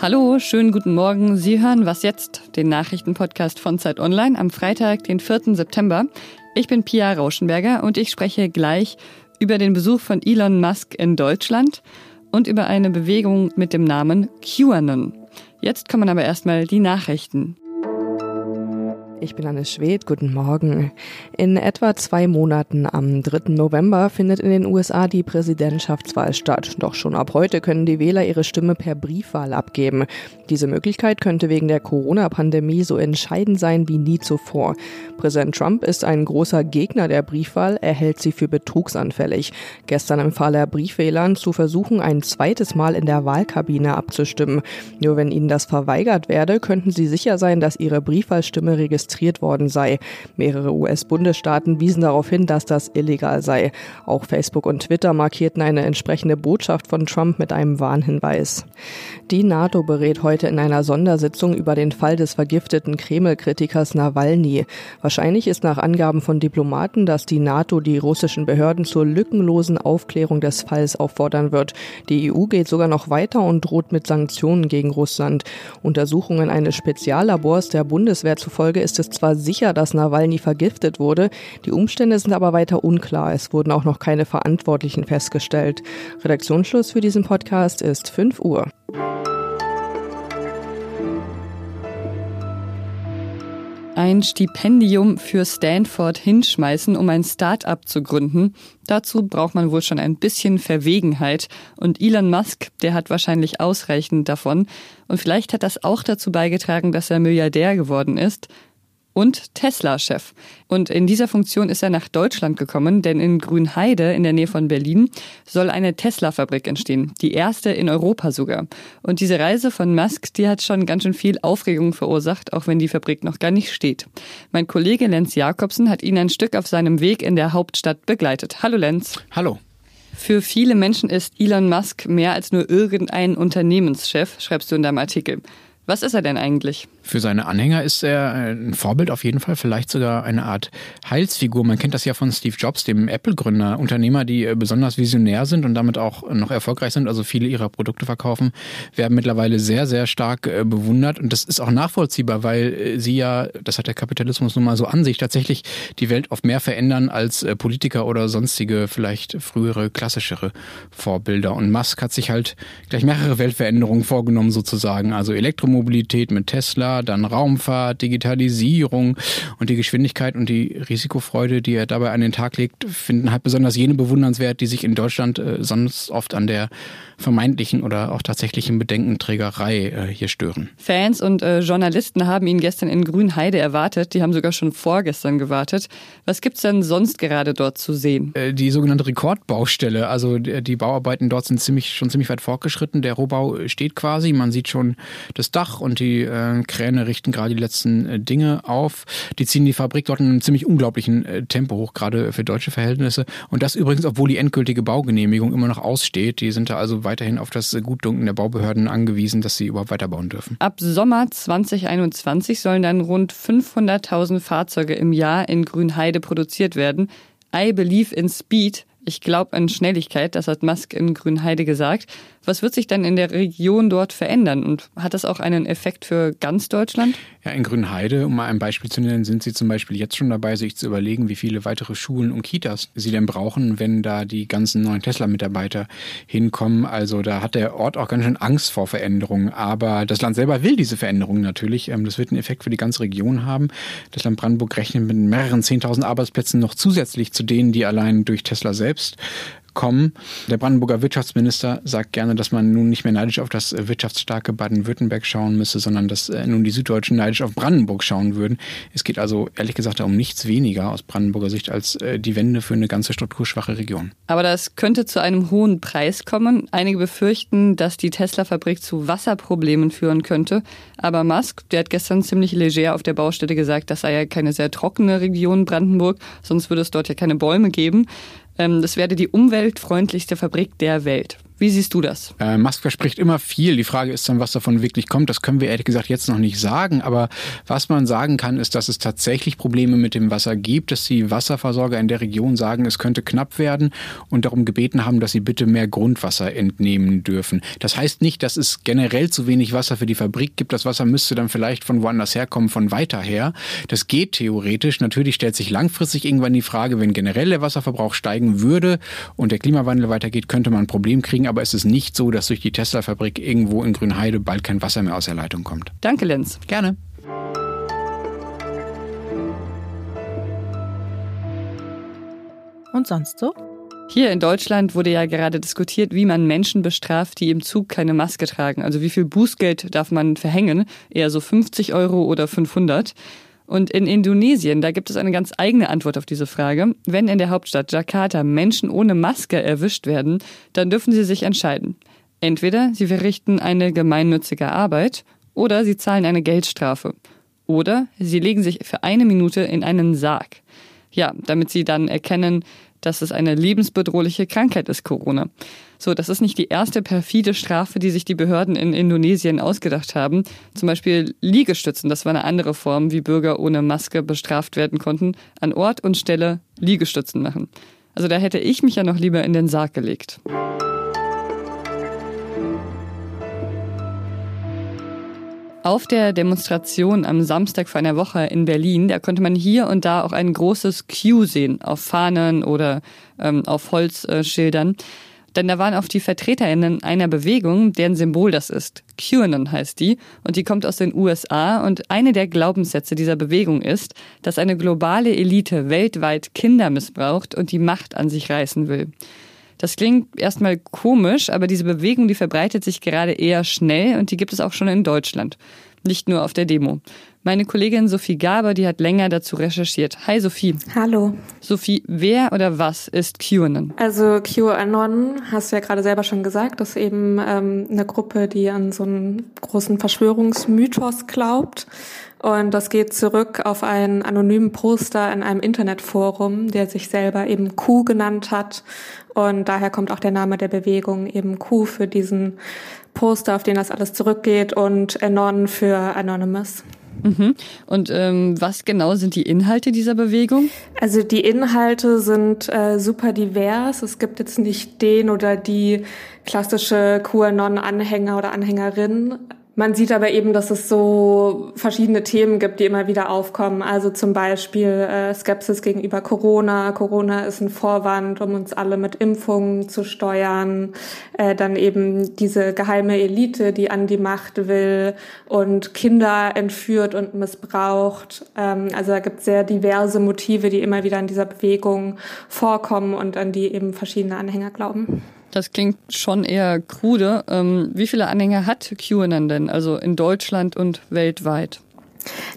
Hallo, schönen guten Morgen. Sie hören Was jetzt, den Nachrichtenpodcast von Zeit Online am Freitag, den 4. September. Ich bin Pia Rauschenberger und ich spreche gleich über den Besuch von Elon Musk in Deutschland und über eine Bewegung mit dem Namen QAnon. Jetzt kommen aber erstmal die Nachrichten. Ich bin Anne Schwed, guten Morgen. In etwa zwei Monaten am 3. November findet in den USA die Präsidentschaftswahl statt. Doch schon ab heute können die Wähler ihre Stimme per Briefwahl abgeben. Diese Möglichkeit könnte wegen der Corona-Pandemie so entscheidend sein wie nie zuvor. Präsident Trump ist ein großer Gegner der Briefwahl, er hält sie für betrugsanfällig. Gestern empfahl er Briefwählern zu versuchen, ein zweites Mal in der Wahlkabine abzustimmen. Nur wenn ihnen das verweigert werde, könnten sie sicher sein, dass ihre Briefwahlstimme registriert registriert worden sei. Mehrere US-Bundesstaaten wiesen darauf hin, dass das illegal sei. Auch Facebook und Twitter markierten eine entsprechende Botschaft von Trump mit einem Warnhinweis. Die NATO berät heute in einer Sondersitzung über den Fall des vergifteten Kreml-Kritikers Nawalny. Wahrscheinlich ist nach Angaben von Diplomaten, dass die NATO die russischen Behörden zur lückenlosen Aufklärung des Falls auffordern wird. Die EU geht sogar noch weiter und droht mit Sanktionen gegen Russland. Untersuchungen eines Speziallabors der Bundeswehr zufolge ist es zwar sicher, dass Nawalny vergiftet wurde, die Umstände sind aber weiter unklar. Es wurden auch noch keine Verantwortlichen festgestellt. Redaktionsschluss für diesen Podcast ist 5 Uhr. Ein Stipendium für Stanford hinschmeißen, um ein Start-up zu gründen. Dazu braucht man wohl schon ein bisschen Verwegenheit. Und Elon Musk, der hat wahrscheinlich ausreichend davon. Und vielleicht hat das auch dazu beigetragen, dass er Milliardär geworden ist und Tesla-Chef. Und in dieser Funktion ist er nach Deutschland gekommen, denn in Grünheide in der Nähe von Berlin soll eine Tesla-Fabrik entstehen, die erste in Europa sogar. Und diese Reise von Musk, die hat schon ganz schön viel Aufregung verursacht, auch wenn die Fabrik noch gar nicht steht. Mein Kollege Lenz Jakobsen hat ihn ein Stück auf seinem Weg in der Hauptstadt begleitet. Hallo Lenz. Hallo. Für viele Menschen ist Elon Musk mehr als nur irgendein Unternehmenschef, schreibst du in deinem Artikel. Was ist er denn eigentlich? Für seine Anhänger ist er ein Vorbild auf jeden Fall, vielleicht sogar eine Art Heilsfigur. Man kennt das ja von Steve Jobs, dem Apple-Gründer. Unternehmer, die äh, besonders visionär sind und damit auch noch erfolgreich sind, also viele ihrer Produkte verkaufen, werden mittlerweile sehr, sehr stark äh, bewundert. Und das ist auch nachvollziehbar, weil äh, sie ja, das hat der Kapitalismus nun mal so an sich, tatsächlich die Welt oft mehr verändern als Politiker oder sonstige, vielleicht frühere, klassischere Vorbilder. Und Musk hat sich halt gleich mehrere Weltveränderungen vorgenommen, sozusagen. Also Elektromobilität mit Tesla, dann Raumfahrt, Digitalisierung und die Geschwindigkeit und die Risikofreude, die er dabei an den Tag legt, finden halt besonders jene bewundernswert, die sich in Deutschland äh, sonst oft an der vermeintlichen oder auch tatsächlichen Bedenkenträgerei äh, hier stören. Fans und äh, Journalisten haben ihn gestern in Grünheide erwartet. Die haben sogar schon vorgestern gewartet. Was gibt's denn sonst gerade dort zu sehen? Äh, die sogenannte Rekordbaustelle. Also die Bauarbeiten dort sind ziemlich, schon ziemlich weit fortgeschritten. Der Rohbau steht quasi. Man sieht schon das Dach und die äh, Kräne richten gerade die letzten äh, Dinge auf. Die ziehen die Fabrik dort in einem ziemlich unglaublichen äh, Tempo hoch, gerade für deutsche Verhältnisse. Und das übrigens, obwohl die endgültige Baugenehmigung immer noch aussteht. Die sind da also weiterhin auf das Gutdunken der Baubehörden angewiesen, dass sie überhaupt weiterbauen dürfen. Ab Sommer 2021 sollen dann rund 500.000 Fahrzeuge im Jahr in Grünheide produziert werden. I believe in speed. Ich glaube an Schnelligkeit, das hat Musk in Grünheide gesagt. Was wird sich dann in der Region dort verändern und hat das auch einen Effekt für ganz Deutschland? Ja, in Grünheide, um mal ein Beispiel zu nennen, sind sie zum Beispiel jetzt schon dabei, sich zu überlegen, wie viele weitere Schulen und Kitas sie denn brauchen, wenn da die ganzen neuen Tesla-Mitarbeiter hinkommen. Also da hat der Ort auch ganz schön Angst vor Veränderungen. Aber das Land selber will diese Veränderungen natürlich. Ähm, das wird einen Effekt für die ganze Region haben. Das Land Brandenburg rechnet mit mehreren 10.000 Arbeitsplätzen noch zusätzlich zu denen, die allein durch Tesla selbst kommen. Der Brandenburger Wirtschaftsminister sagt gerne, dass man nun nicht mehr neidisch auf das wirtschaftsstarke Baden-Württemberg schauen müsse, sondern dass äh, nun die Süddeutschen neidisch auf Brandenburg schauen würden. Es geht also ehrlich gesagt um nichts weniger aus Brandenburger Sicht als äh, die Wende für eine ganze strukturschwache Region. Aber das könnte zu einem hohen Preis kommen. Einige befürchten, dass die Tesla-Fabrik zu Wasserproblemen führen könnte. Aber Musk, der hat gestern ziemlich leger auf der Baustelle gesagt, das sei ja keine sehr trockene Region Brandenburg, sonst würde es dort ja keine Bäume geben. Ähm, das werde die umweltfreundlichste Fabrik der Welt. Wie siehst du das? Äh, Musk verspricht immer viel. Die Frage ist dann, was davon wirklich kommt. Das können wir ehrlich gesagt jetzt noch nicht sagen. Aber was man sagen kann, ist, dass es tatsächlich Probleme mit dem Wasser gibt, dass die Wasserversorger in der Region sagen, es könnte knapp werden und darum gebeten haben, dass sie bitte mehr Grundwasser entnehmen dürfen. Das heißt nicht, dass es generell zu wenig Wasser für die Fabrik gibt. Das Wasser müsste dann vielleicht von woanders herkommen, von weiter her. Das geht theoretisch. Natürlich stellt sich langfristig irgendwann die Frage, wenn generell der Wasserverbrauch steigen würde und der Klimawandel weitergeht, könnte man ein Problem kriegen aber es ist nicht so, dass durch die Tesla-Fabrik irgendwo in Grünheide bald kein Wasser mehr aus der Leitung kommt. Danke, Lenz. Gerne. Und sonst so? Hier in Deutschland wurde ja gerade diskutiert, wie man Menschen bestraft, die im Zug keine Maske tragen. Also wie viel Bußgeld darf man verhängen? Eher so 50 Euro oder 500. Und in Indonesien, da gibt es eine ganz eigene Antwort auf diese Frage. Wenn in der Hauptstadt Jakarta Menschen ohne Maske erwischt werden, dann dürfen sie sich entscheiden. Entweder sie verrichten eine gemeinnützige Arbeit oder sie zahlen eine Geldstrafe. Oder sie legen sich für eine Minute in einen Sarg. Ja, damit sie dann erkennen, dass es eine lebensbedrohliche Krankheit ist, Corona. So, das ist nicht die erste perfide Strafe, die sich die Behörden in Indonesien ausgedacht haben. Zum Beispiel Liegestützen, das war eine andere Form, wie Bürger ohne Maske bestraft werden konnten, an Ort und Stelle Liegestützen machen. Also da hätte ich mich ja noch lieber in den Sarg gelegt. Auf der Demonstration am Samstag vor einer Woche in Berlin, da konnte man hier und da auch ein großes Q sehen, auf Fahnen oder ähm, auf Holzschildern. Denn da waren auch die VertreterInnen einer Bewegung, deren Symbol das ist. QAnon heißt die und die kommt aus den USA und eine der Glaubenssätze dieser Bewegung ist, dass eine globale Elite weltweit Kinder missbraucht und die Macht an sich reißen will. Das klingt erstmal komisch, aber diese Bewegung, die verbreitet sich gerade eher schnell und die gibt es auch schon in Deutschland. Nicht nur auf der Demo. Meine Kollegin Sophie Gaber, die hat länger dazu recherchiert. Hi Sophie. Hallo. Sophie, wer oder was ist QAnon? Also QAnon, hast du ja gerade selber schon gesagt, ist eben ähm, eine Gruppe, die an so einen großen Verschwörungsmythos glaubt. Und das geht zurück auf einen anonymen Poster in einem Internetforum, der sich selber eben Q genannt hat. Und daher kommt auch der Name der Bewegung eben Q für diesen Poster, auf den das alles zurückgeht und Anon für Anonymous. Mhm. Und ähm, was genau sind die Inhalte dieser Bewegung? Also die Inhalte sind äh, super divers. Es gibt jetzt nicht den oder die klassische QAnon-Anhänger oder Anhängerin. Man sieht aber eben, dass es so verschiedene Themen gibt, die immer wieder aufkommen. Also zum Beispiel äh, Skepsis gegenüber Corona. Corona ist ein Vorwand, um uns alle mit Impfungen zu steuern. Äh, dann eben diese geheime Elite, die an die Macht will und Kinder entführt und missbraucht. Ähm, also da gibt es sehr diverse Motive, die immer wieder in dieser Bewegung vorkommen und an die eben verschiedene Anhänger glauben. Das klingt schon eher krude. Ähm, wie viele Anhänger hat QAnon denn, also in Deutschland und weltweit?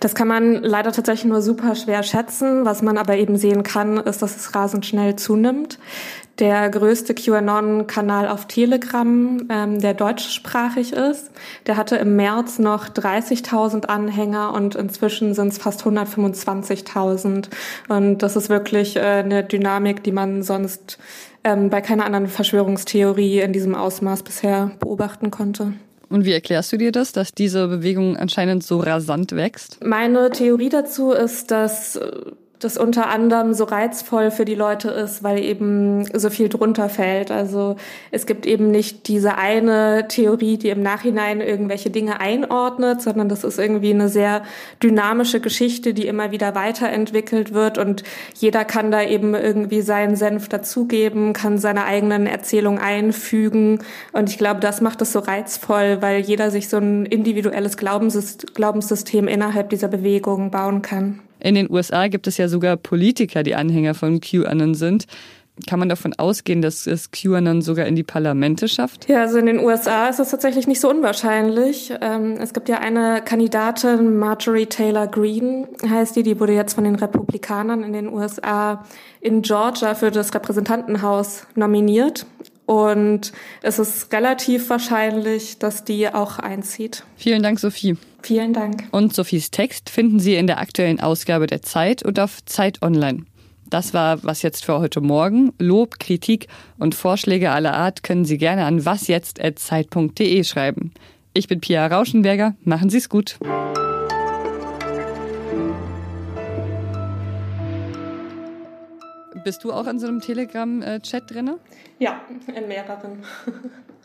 Das kann man leider tatsächlich nur super schwer schätzen. Was man aber eben sehen kann, ist, dass es rasend schnell zunimmt. Der größte QAnon-Kanal auf Telegram, ähm, der deutschsprachig ist, der hatte im März noch 30.000 Anhänger und inzwischen sind es fast 125.000. Und das ist wirklich äh, eine Dynamik, die man sonst ähm, bei keiner anderen Verschwörungstheorie in diesem Ausmaß bisher beobachten konnte. Und wie erklärst du dir das, dass diese Bewegung anscheinend so rasant wächst? Meine Theorie dazu ist, dass das unter anderem so reizvoll für die Leute ist, weil eben so viel drunter fällt. Also es gibt eben nicht diese eine Theorie, die im Nachhinein irgendwelche Dinge einordnet, sondern das ist irgendwie eine sehr dynamische Geschichte, die immer wieder weiterentwickelt wird und jeder kann da eben irgendwie seinen Senf dazugeben, kann seine eigenen Erzählungen einfügen und ich glaube, das macht es so reizvoll, weil jeder sich so ein individuelles Glaubenssystem innerhalb dieser Bewegung bauen kann. In den USA gibt es ja sogar Politiker, die Anhänger von QAnon sind. Kann man davon ausgehen, dass es QAnon sogar in die Parlamente schafft? Ja, also in den USA ist das tatsächlich nicht so unwahrscheinlich. Ähm, es gibt ja eine Kandidatin, Marjorie Taylor Greene heißt die, die wurde jetzt von den Republikanern in den USA in Georgia für das Repräsentantenhaus nominiert. Und es ist relativ wahrscheinlich, dass die auch einzieht. Vielen Dank, Sophie. Vielen Dank. Und Sophies Text finden Sie in der aktuellen Ausgabe der Zeit und auf Zeit Online. Das war was jetzt für heute Morgen. Lob, Kritik und Vorschläge aller Art können Sie gerne an wasjetzt.zeit.de schreiben. Ich bin Pia Rauschenberger. Machen Sie es gut. Bist du auch in so einem Telegram-Chat äh, drin? Ja, in mehreren.